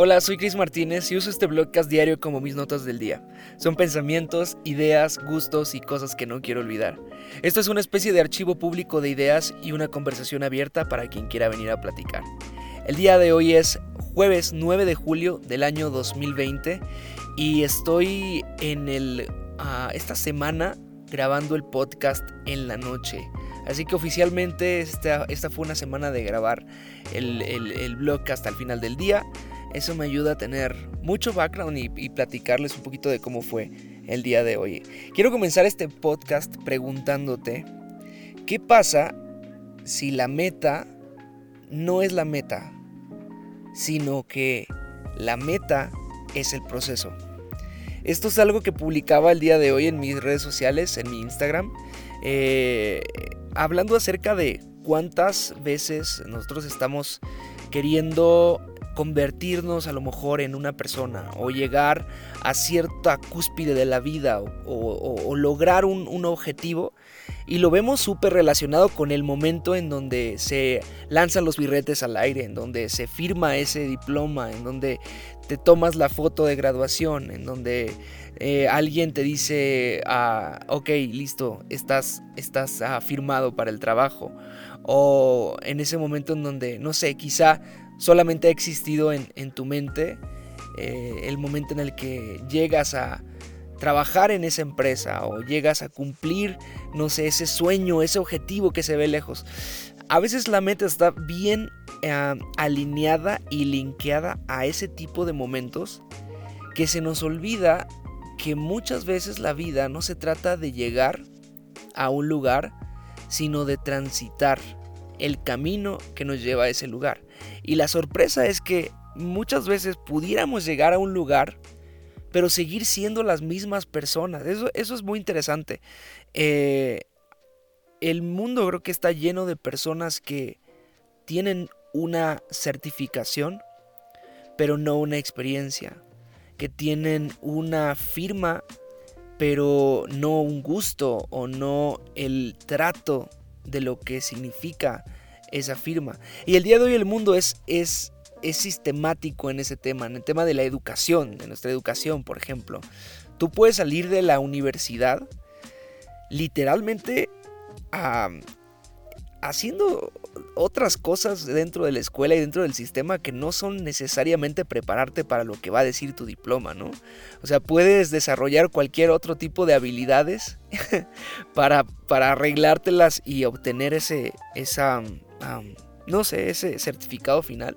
Hola, soy Chris Martínez y uso este blogcast diario como mis notas del día. Son pensamientos, ideas, gustos y cosas que no quiero olvidar. Esto es una especie de archivo público de ideas y una conversación abierta para quien quiera venir a platicar. El día de hoy es jueves 9 de julio del año 2020 y estoy en el ah, esta semana grabando el podcast en la noche. Así que oficialmente esta, esta fue una semana de grabar el, el, el blog hasta el final del día. Eso me ayuda a tener mucho background y, platicarles un poquito de cómo fue el día de hoy. Quiero comenzar este podcast preguntándote, ¿qué pasa si la meta no es la meta, sino que la meta es el proceso? Esto es algo que publicaba el día de hoy en mis redes sociales, en mi Instagram, eh, hablando acerca de cuántas veces nosotros estamos queriendo convertirnos a lo mejor en una persona o llegar a cierta cúspide de la vida o, lograr un, un, objetivo y lo vemos súper relacionado con el momento en donde se lanzan los birretes al aire, en donde se firma ese diploma, en donde te tomas la foto de graduación, en donde eh, alguien te dice, ah, ok, listo, estás, estás ah, firmado para el trabajo. O en ese momento en donde, no sé, quizá solamente ha existido en, tu mente eh, el momento en el que llegas a trabajar en esa empresa o llegas a cumplir, no sé, ese sueño, ese objetivo que se ve lejos. A veces la meta está bien eh, alineada y linkeada a ese tipo de momentos que se nos olvida que muchas veces la vida no se trata de llegar a un lugar, sino de transitar el camino que nos lleva a ese lugar. Y la sorpresa es que muchas veces pudiéramos llegar a un lugar, pero seguir siendo las mismas personas. Eso, eso es muy interesante. Eh, el mundo creo que está lleno de personas que tienen una certificación, pero no una experiencia. Que tienen una firma, pero no un gusto o no el trato de lo que significa esa firma. Y el día de hoy el mundo es, es, es sistemático en ese tema, en el tema de la educación, de nuestra educación, por ejemplo. Tú puedes salir de la universidad literalmente haciendo otras cosas dentro de la escuela y dentro del sistema que no son necesariamente prepararte para lo que va a decir tu diploma, ¿no? O sea, puedes desarrollar cualquier otro tipo de habilidades para, para arreglártelas y obtener ese, esa, no sé, ese certificado final,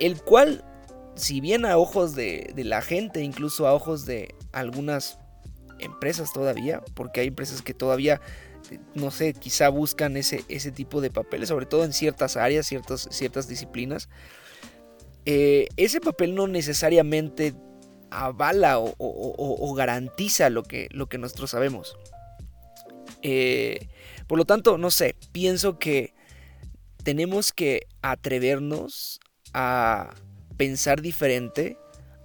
el cual, si bien a ojos de, la gente, incluso a ojos de algunas empresas todavía, porque hay empresas que todavía no sé, quizá buscan ese, ese tipo de papeles, sobre todo en ciertas áreas, ciertas, ciertas disciplinas. Eh, ese papel no necesariamente avala o, garantiza lo que, lo que nosotros sabemos. Eh, por lo tanto, no sé, pienso que tenemos que atrevernos a pensar diferente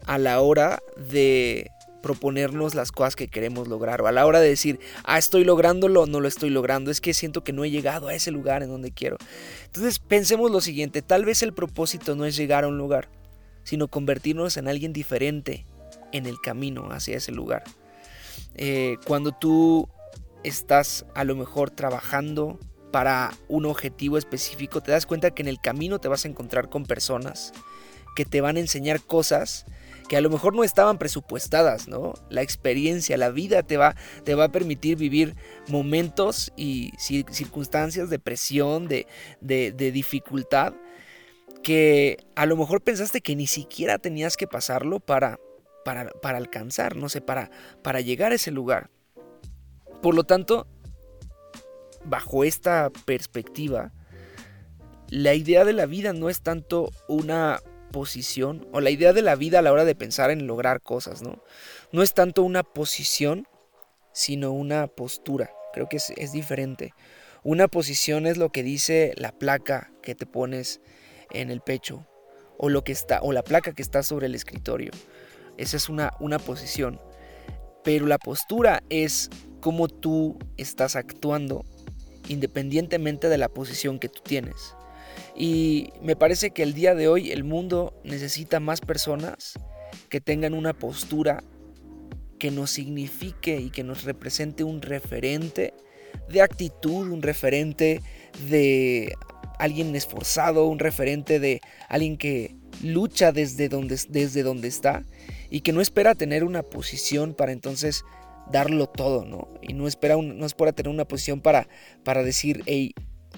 a la hora de proponernos las cosas que queremos lograr o a la hora de decir, ah, estoy lográndolo, no lo estoy logrando, es que siento que no he llegado a ese lugar en donde quiero. Entonces pensemos lo siguiente, tal vez el propósito no es llegar a un lugar, sino convertirnos en alguien diferente en el camino hacia ese lugar. Eh, cuando tú estás a lo mejor trabajando para un objetivo específico, te das cuenta que en el camino te vas a encontrar con personas que te van a enseñar cosas que a lo mejor no estaban presupuestadas, ¿no? La experiencia, la vida te va, te va a permitir vivir momentos y circunstancias de presión, de, de, dificultad, que a lo mejor pensaste que ni siquiera tenías que pasarlo para, para, para alcanzar, no sé, para, para llegar a ese lugar. Por lo tanto, bajo esta perspectiva, la idea de la vida no es tanto una posición o la idea de la vida a la hora de pensar en lograr cosas, ¿no? No es tanto una posición, sino una postura. Creo que es, es diferente. Una posición es lo que dice la placa que te pones en el pecho o lo que está o la placa que está sobre el escritorio. Esa es una, una posición. Pero la postura es cómo tú estás actuando independientemente de la posición que tú tienes. Y me parece que el día de hoy el mundo necesita más personas que tengan una postura que nos signifique y que nos represente un referente de actitud, un referente de alguien esforzado, un referente de alguien que lucha desde donde, desde donde está y que no espera tener una posición para entonces darlo todo, ¿no? Y no espera, no espera tener una posición para, para decir, hey,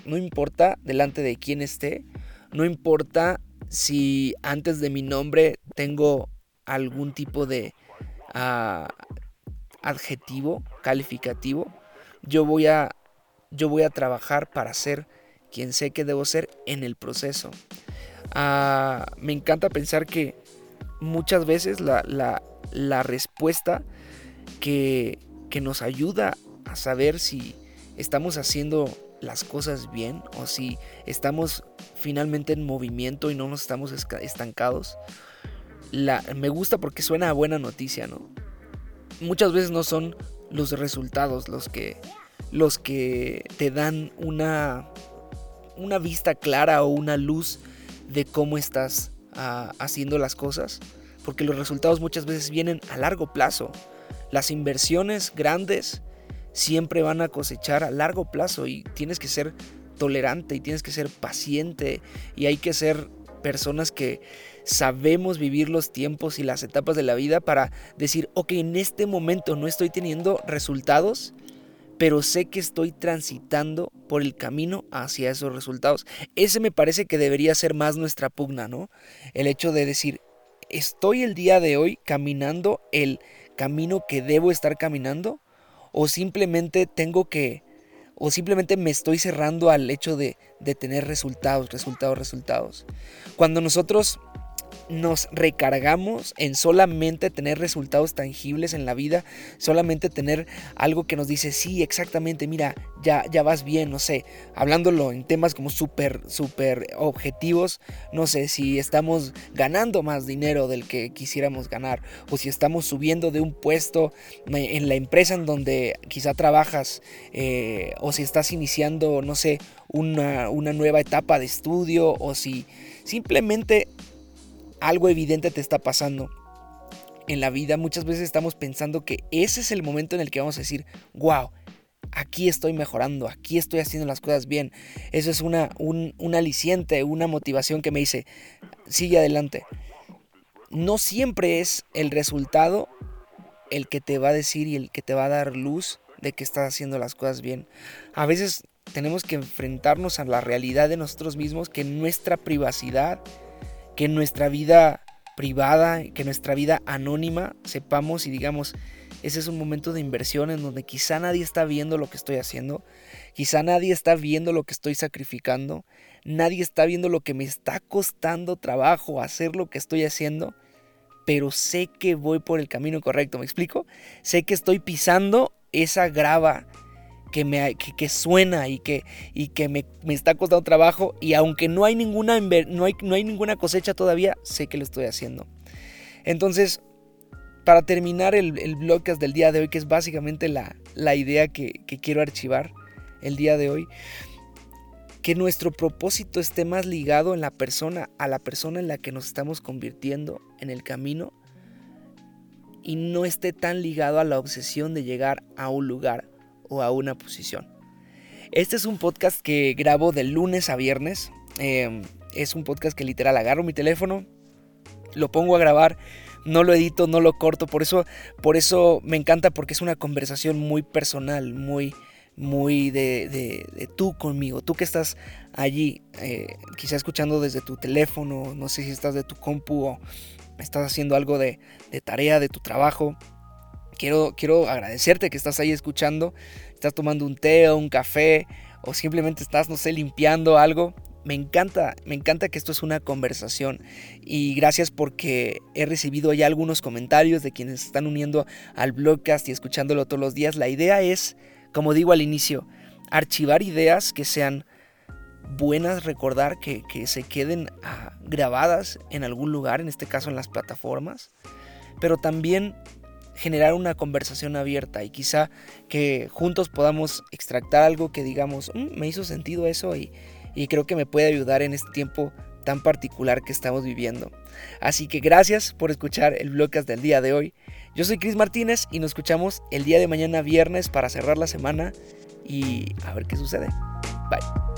no importa delante de quién esté, no importa si antes de mi nombre tengo algún tipo de ah, adjetivo, calificativo, yo voy a yo voy a trabajar para ser quien sé que debo ser en el proceso. Ah, me encanta pensar que muchas veces la, respuesta que, nos ayuda a saber si estamos haciendo las cosas bien o si estamos finalmente en movimiento y no nos estamos estancados. Me gusta porque suena a buena noticia, ¿no? Muchas veces no son los resultados los que, los que te dan una, una vista clara o una luz de cómo estás ah, haciendo las cosas, porque los resultados muchas veces vienen a largo plazo. Las inversiones grandes siempre van a cosechar a largo plazo y tienes que ser tolerante y tienes que ser paciente y hay que ser personas que sabemos vivir los tiempos y las etapas de la vida para decir, ok, en este momento no estoy teniendo resultados, pero sé que estoy transitando por el camino hacia esos resultados. Ese me parece que debería ser más nuestra pugna, ¿no? El hecho de decir, estoy el día de hoy caminando el camino que debo estar caminando o simplemente tengo que o simplemente me estoy cerrando al hecho de, de tener resultados, resultados, resultados. Cuando nosotros nos recargamos en solamente tener resultados tangibles en la vida, solamente tener algo que nos dice, sí, exactamente, mira, ya, ya vas bien, no sé, hablándolo en temas como súper, súper objetivos, no sé, si estamos ganando más dinero del que quisiéramos ganar, o si estamos subiendo de un puesto en la empresa en donde quizá trabajas, eh, o si estás iniciando, no sé, una, una nueva etapa de estudio, o si simplemente algo evidente te está pasando en la vida, muchas veces estamos pensando que ese es el momento en el que vamos a decir, wow, aquí estoy mejorando, aquí estoy haciendo las cosas bien. Eso es una, un, aliciente, una motivación que me dice, sigue adelante. No siempre es el resultado el que te va a decir y el que te va a dar luz de que estás haciendo las cosas bien. A veces tenemos que enfrentarnos a la realidad de nosotros mismos, que nuestra privacidad que nuestra vida privada, que nuestra vida anónima sepamos y digamos, ese es un momento de inversión en donde quizá nadie está viendo lo que estoy haciendo, quizá nadie está viendo lo que estoy sacrificando, nadie está viendo lo que me está costando trabajo hacer lo que estoy haciendo, pero sé que voy por el camino correcto, ¿me explico? Sé que estoy pisando esa grava que, me, que, suena y que, y que me, está costando trabajo y aunque no hay, ninguna, no, hay, no hay ninguna cosecha todavía, sé que lo estoy haciendo. Entonces, para terminar el, el blogcast del día de hoy, que es básicamente la, la idea que, que quiero archivar el día de hoy, que nuestro propósito esté más ligado en la persona, a la persona en la que nos estamos convirtiendo en el camino y no esté tan ligado a la obsesión de llegar a un lugar o a una posición. Este es un podcast que grabo de lunes a viernes. Em, es un podcast que literal agarro mi teléfono, lo pongo a grabar, no lo edito, no lo corto. Por eso, por eso me encanta porque es una conversación muy personal, muy, muy de, de, tú conmigo, tú que estás allí, eh, quizá escuchando desde tu teléfono, no sé si estás de tu compu o estás haciendo algo de, de tarea, de tu trabajo. Quiero, quiero agradecerte que estás ahí escuchando, estás tomando un té o un café o simplemente estás, no sé, limpiando algo. Me encanta, me encanta que esto es una conversación y gracias porque he recibido ya algunos comentarios de quienes están uniendo al blogcast y escuchándolo todos los días. La idea es, como digo al inicio, archivar ideas que sean buenas, recordar que, que se queden ah, grabadas en algún lugar, en este caso en las plataformas, pero también generar una conversación abierta y quizá que juntos podamos extractar algo que digamos, mm, me hizo sentido eso y, y creo que me puede ayudar en este tiempo tan particular que estamos viviendo. Así que gracias por escuchar el Blogcast del día de hoy. Yo soy Cris Martínez y nos escuchamos el día de mañana viernes para cerrar la semana y a ver qué sucede. Bye.